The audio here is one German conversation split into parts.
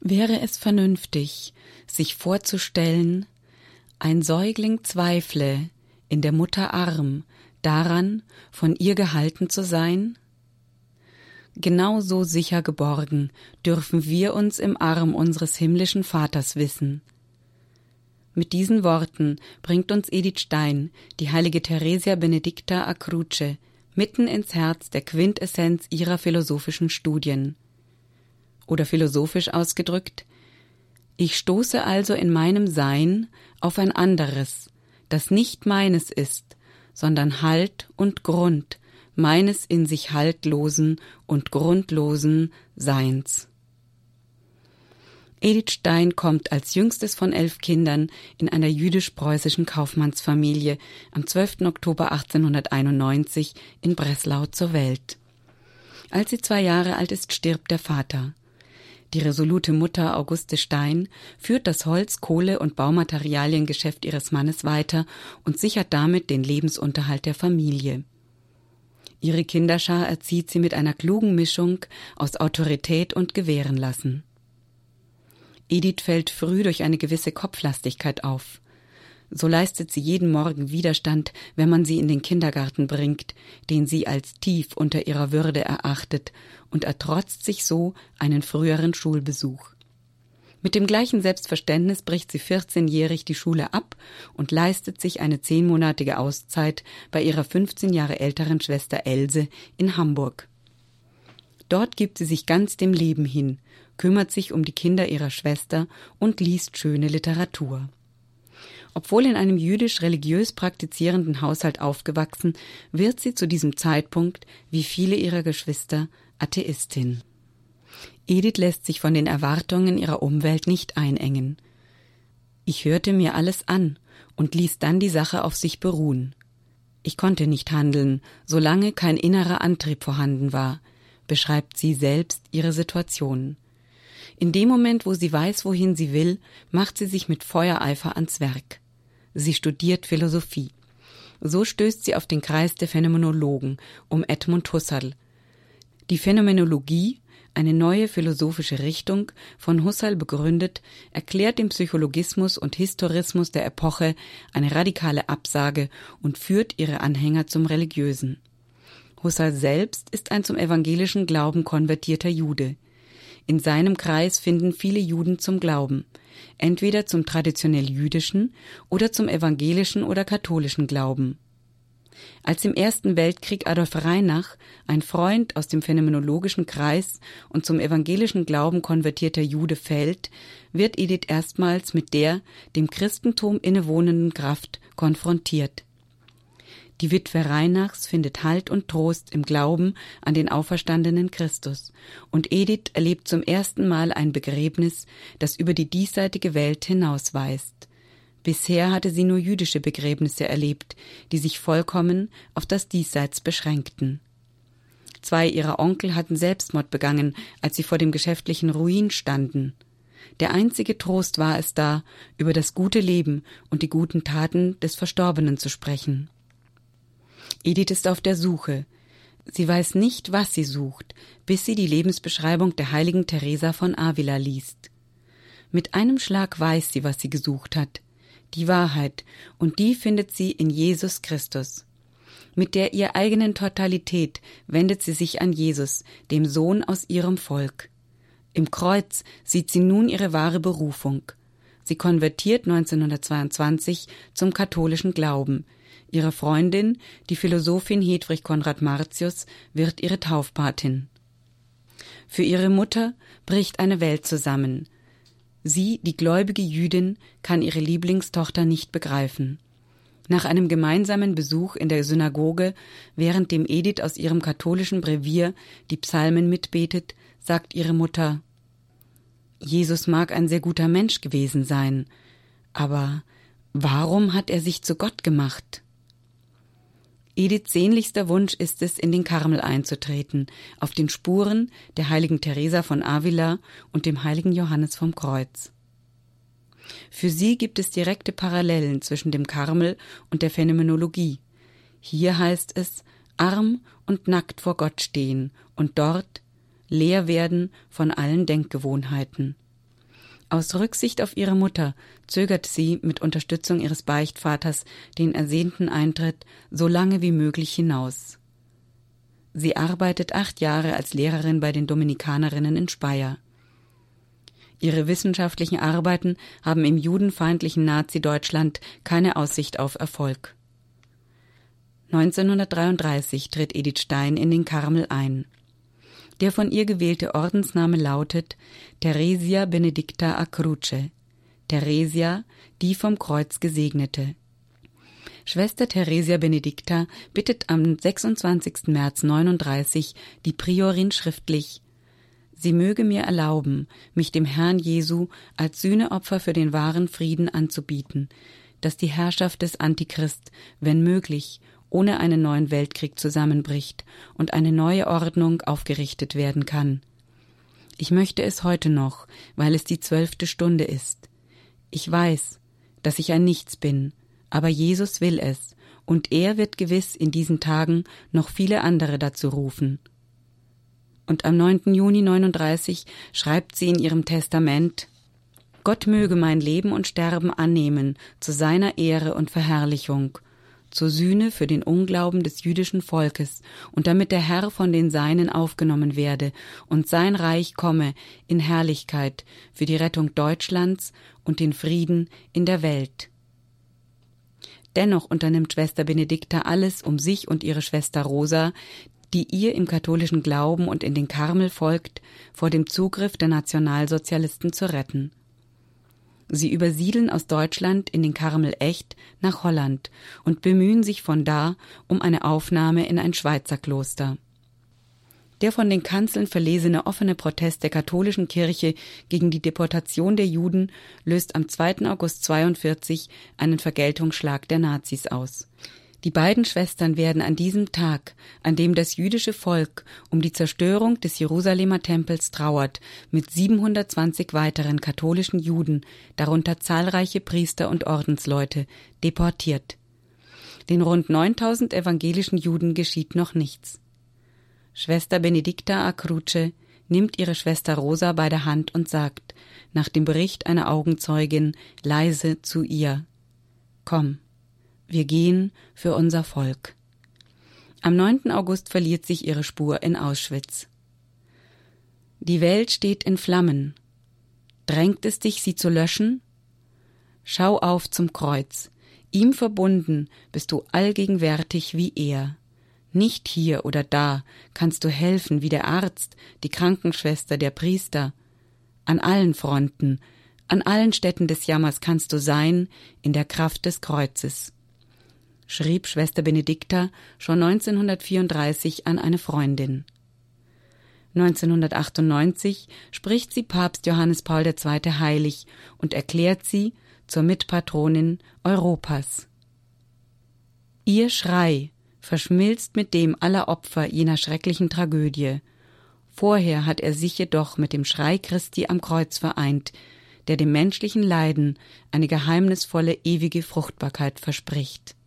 Wäre es vernünftig, sich vorzustellen, ein Säugling zweifle in der Mutter Arm daran, von ihr gehalten zu sein? Genauso sicher geborgen dürfen wir uns im Arm unseres himmlischen Vaters wissen. Mit diesen Worten bringt uns Edith Stein, die heilige Theresia Benedicta a Cruce, mitten ins Herz der Quintessenz ihrer philosophischen Studien. Oder philosophisch ausgedrückt, ich stoße also in meinem Sein auf ein anderes, das nicht meines ist, sondern Halt und Grund meines in sich haltlosen und grundlosen Seins. Edith Stein kommt als jüngstes von elf Kindern in einer jüdisch-preußischen Kaufmannsfamilie am 12. Oktober 1891 in Breslau zur Welt. Als sie zwei Jahre alt ist, stirbt der Vater. Die resolute Mutter Auguste Stein führt das Holz-, Kohle- und Baumaterialiengeschäft ihres Mannes weiter und sichert damit den Lebensunterhalt der Familie. Ihre Kinderschar erzieht sie mit einer klugen Mischung aus Autorität und Gewährenlassen. Edith fällt früh durch eine gewisse Kopflastigkeit auf. So leistet sie jeden Morgen Widerstand, wenn man sie in den Kindergarten bringt, den sie als tief unter ihrer Würde erachtet, und ertrotzt sich so einen früheren Schulbesuch. Mit dem gleichen Selbstverständnis bricht sie 14-jährig die Schule ab und leistet sich eine zehnmonatige Auszeit bei ihrer 15 Jahre älteren Schwester Else in Hamburg. Dort gibt sie sich ganz dem Leben hin, kümmert sich um die Kinder ihrer Schwester und liest schöne Literatur. Obwohl in einem jüdisch-religiös praktizierenden Haushalt aufgewachsen, wird sie zu diesem Zeitpunkt, wie viele ihrer Geschwister, Atheistin. Edith lässt sich von den Erwartungen ihrer Umwelt nicht einengen. Ich hörte mir alles an und ließ dann die Sache auf sich beruhen. Ich konnte nicht handeln, solange kein innerer Antrieb vorhanden war, beschreibt sie selbst ihre Situation. In dem Moment, wo sie weiß, wohin sie will, macht sie sich mit Feuereifer ans Werk. Sie studiert Philosophie. So stößt sie auf den Kreis der Phänomenologen um Edmund Husserl. Die Phänomenologie, eine neue philosophische Richtung, von Husserl begründet, erklärt dem Psychologismus und Historismus der Epoche eine radikale Absage und führt ihre Anhänger zum Religiösen. Husserl selbst ist ein zum evangelischen Glauben konvertierter Jude. In seinem Kreis finden viele Juden zum Glauben, entweder zum traditionell jüdischen oder zum evangelischen oder katholischen Glauben. Als im Ersten Weltkrieg Adolf Reinach, ein Freund aus dem phänomenologischen Kreis und zum evangelischen Glauben konvertierter Jude fällt, wird Edith erstmals mit der dem Christentum innewohnenden Kraft konfrontiert. Die Witwe Reinachs findet Halt und Trost im Glauben an den auferstandenen Christus, und Edith erlebt zum ersten Mal ein Begräbnis, das über die diesseitige Welt hinausweist. Bisher hatte sie nur jüdische Begräbnisse erlebt, die sich vollkommen auf das Diesseits beschränkten. Zwei ihrer Onkel hatten Selbstmord begangen, als sie vor dem geschäftlichen Ruin standen. Der einzige Trost war es da, über das gute Leben und die guten Taten des Verstorbenen zu sprechen. Edith ist auf der Suche. Sie weiß nicht, was sie sucht, bis sie die Lebensbeschreibung der heiligen Teresa von Avila liest. Mit einem Schlag weiß sie, was sie gesucht hat, die Wahrheit, und die findet sie in Jesus Christus. Mit der ihr eigenen Totalität wendet sie sich an Jesus, dem Sohn aus ihrem Volk. Im Kreuz sieht sie nun ihre wahre Berufung. Sie konvertiert 1922 zum katholischen Glauben, Ihre Freundin, die Philosophin Hedwig Konrad Martius, wird ihre Taufpatin. Für ihre Mutter bricht eine Welt zusammen. Sie, die gläubige Jüdin, kann ihre Lieblingstochter nicht begreifen. Nach einem gemeinsamen Besuch in der Synagoge, während dem Edith aus ihrem katholischen Brevier die Psalmen mitbetet, sagt ihre Mutter Jesus mag ein sehr guter Mensch gewesen sein, aber warum hat er sich zu Gott gemacht? Ediths sehnlichster Wunsch ist es, in den Karmel einzutreten, auf den Spuren der heiligen Teresa von Avila und dem heiligen Johannes vom Kreuz. Für sie gibt es direkte Parallelen zwischen dem Karmel und der Phänomenologie. Hier heißt es, arm und nackt vor Gott stehen und dort leer werden von allen Denkgewohnheiten. Aus Rücksicht auf ihre Mutter zögert sie mit Unterstützung ihres Beichtvaters den ersehnten Eintritt so lange wie möglich hinaus. Sie arbeitet acht Jahre als Lehrerin bei den Dominikanerinnen in Speyer. Ihre wissenschaftlichen Arbeiten haben im judenfeindlichen Nazi-Deutschland keine Aussicht auf Erfolg. 1933 tritt Edith Stein in den Karmel ein. Der von ihr gewählte Ordensname lautet Theresia Benedicta a Cruce. Theresia, die vom Kreuz Gesegnete. Schwester Theresia Benedicta bittet am 26. März 39 die Priorin schriftlich, sie möge mir erlauben, mich dem Herrn Jesu als Sühneopfer für den wahren Frieden anzubieten, dass die Herrschaft des Antichrist, wenn möglich, ohne einen neuen Weltkrieg zusammenbricht und eine neue Ordnung aufgerichtet werden kann. Ich möchte es heute noch, weil es die zwölfte Stunde ist. Ich weiß, dass ich ein Nichts bin, aber Jesus will es, und er wird gewiss in diesen Tagen noch viele andere dazu rufen. Und am 9. Juni 39 schreibt sie in ihrem Testament Gott möge mein Leben und Sterben annehmen zu seiner Ehre und Verherrlichung, zur Sühne für den Unglauben des jüdischen Volkes und damit der Herr von den Seinen aufgenommen werde und sein Reich komme in Herrlichkeit für die Rettung Deutschlands und den Frieden in der Welt. Dennoch unternimmt Schwester Benedikta alles, um sich und ihre Schwester Rosa, die ihr im katholischen Glauben und in den Karmel folgt, vor dem Zugriff der Nationalsozialisten zu retten. Sie übersiedeln aus Deutschland in den Karmel Echt nach Holland und bemühen sich von da um eine Aufnahme in ein Schweizer Kloster. Der von den Kanzeln verlesene offene Protest der katholischen Kirche gegen die Deportation der Juden löst am 2. August 42 einen Vergeltungsschlag der Nazis aus. Die beiden Schwestern werden an diesem Tag, an dem das jüdische Volk um die Zerstörung des Jerusalemer Tempels trauert, mit 720 weiteren katholischen Juden, darunter zahlreiche Priester und Ordensleute, deportiert. Den rund 9000 evangelischen Juden geschieht noch nichts. Schwester Benedicta Acruce nimmt ihre Schwester Rosa bei der Hand und sagt, nach dem Bericht einer Augenzeugin, leise zu ihr Komm, wir gehen für unser Volk. Am 9. August verliert sich ihre Spur in Auschwitz. Die Welt steht in Flammen. Drängt es dich, sie zu löschen? Schau auf zum Kreuz. Ihm verbunden bist du allgegenwärtig wie er. Nicht hier oder da kannst du helfen wie der Arzt, die Krankenschwester, der Priester. An allen Fronten, an allen Städten des Jammers kannst du sein in der Kraft des Kreuzes schrieb Schwester Benedikta schon 1934 an eine Freundin. 1998 spricht sie Papst Johannes Paul II. heilig und erklärt sie zur Mitpatronin Europas. Ihr Schrei verschmilzt mit dem aller Opfer jener schrecklichen Tragödie. Vorher hat er sich jedoch mit dem Schrei Christi am Kreuz vereint, der dem menschlichen Leiden eine geheimnisvolle ewige Fruchtbarkeit verspricht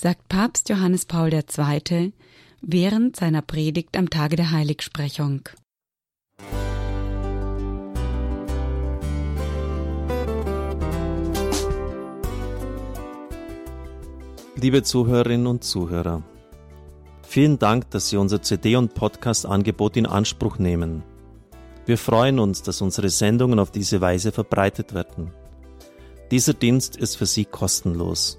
sagt Papst Johannes Paul II. während seiner Predigt am Tage der Heiligsprechung. Liebe Zuhörerinnen und Zuhörer, vielen Dank, dass Sie unser CD- und Podcast-Angebot in Anspruch nehmen. Wir freuen uns, dass unsere Sendungen auf diese Weise verbreitet werden. Dieser Dienst ist für Sie kostenlos.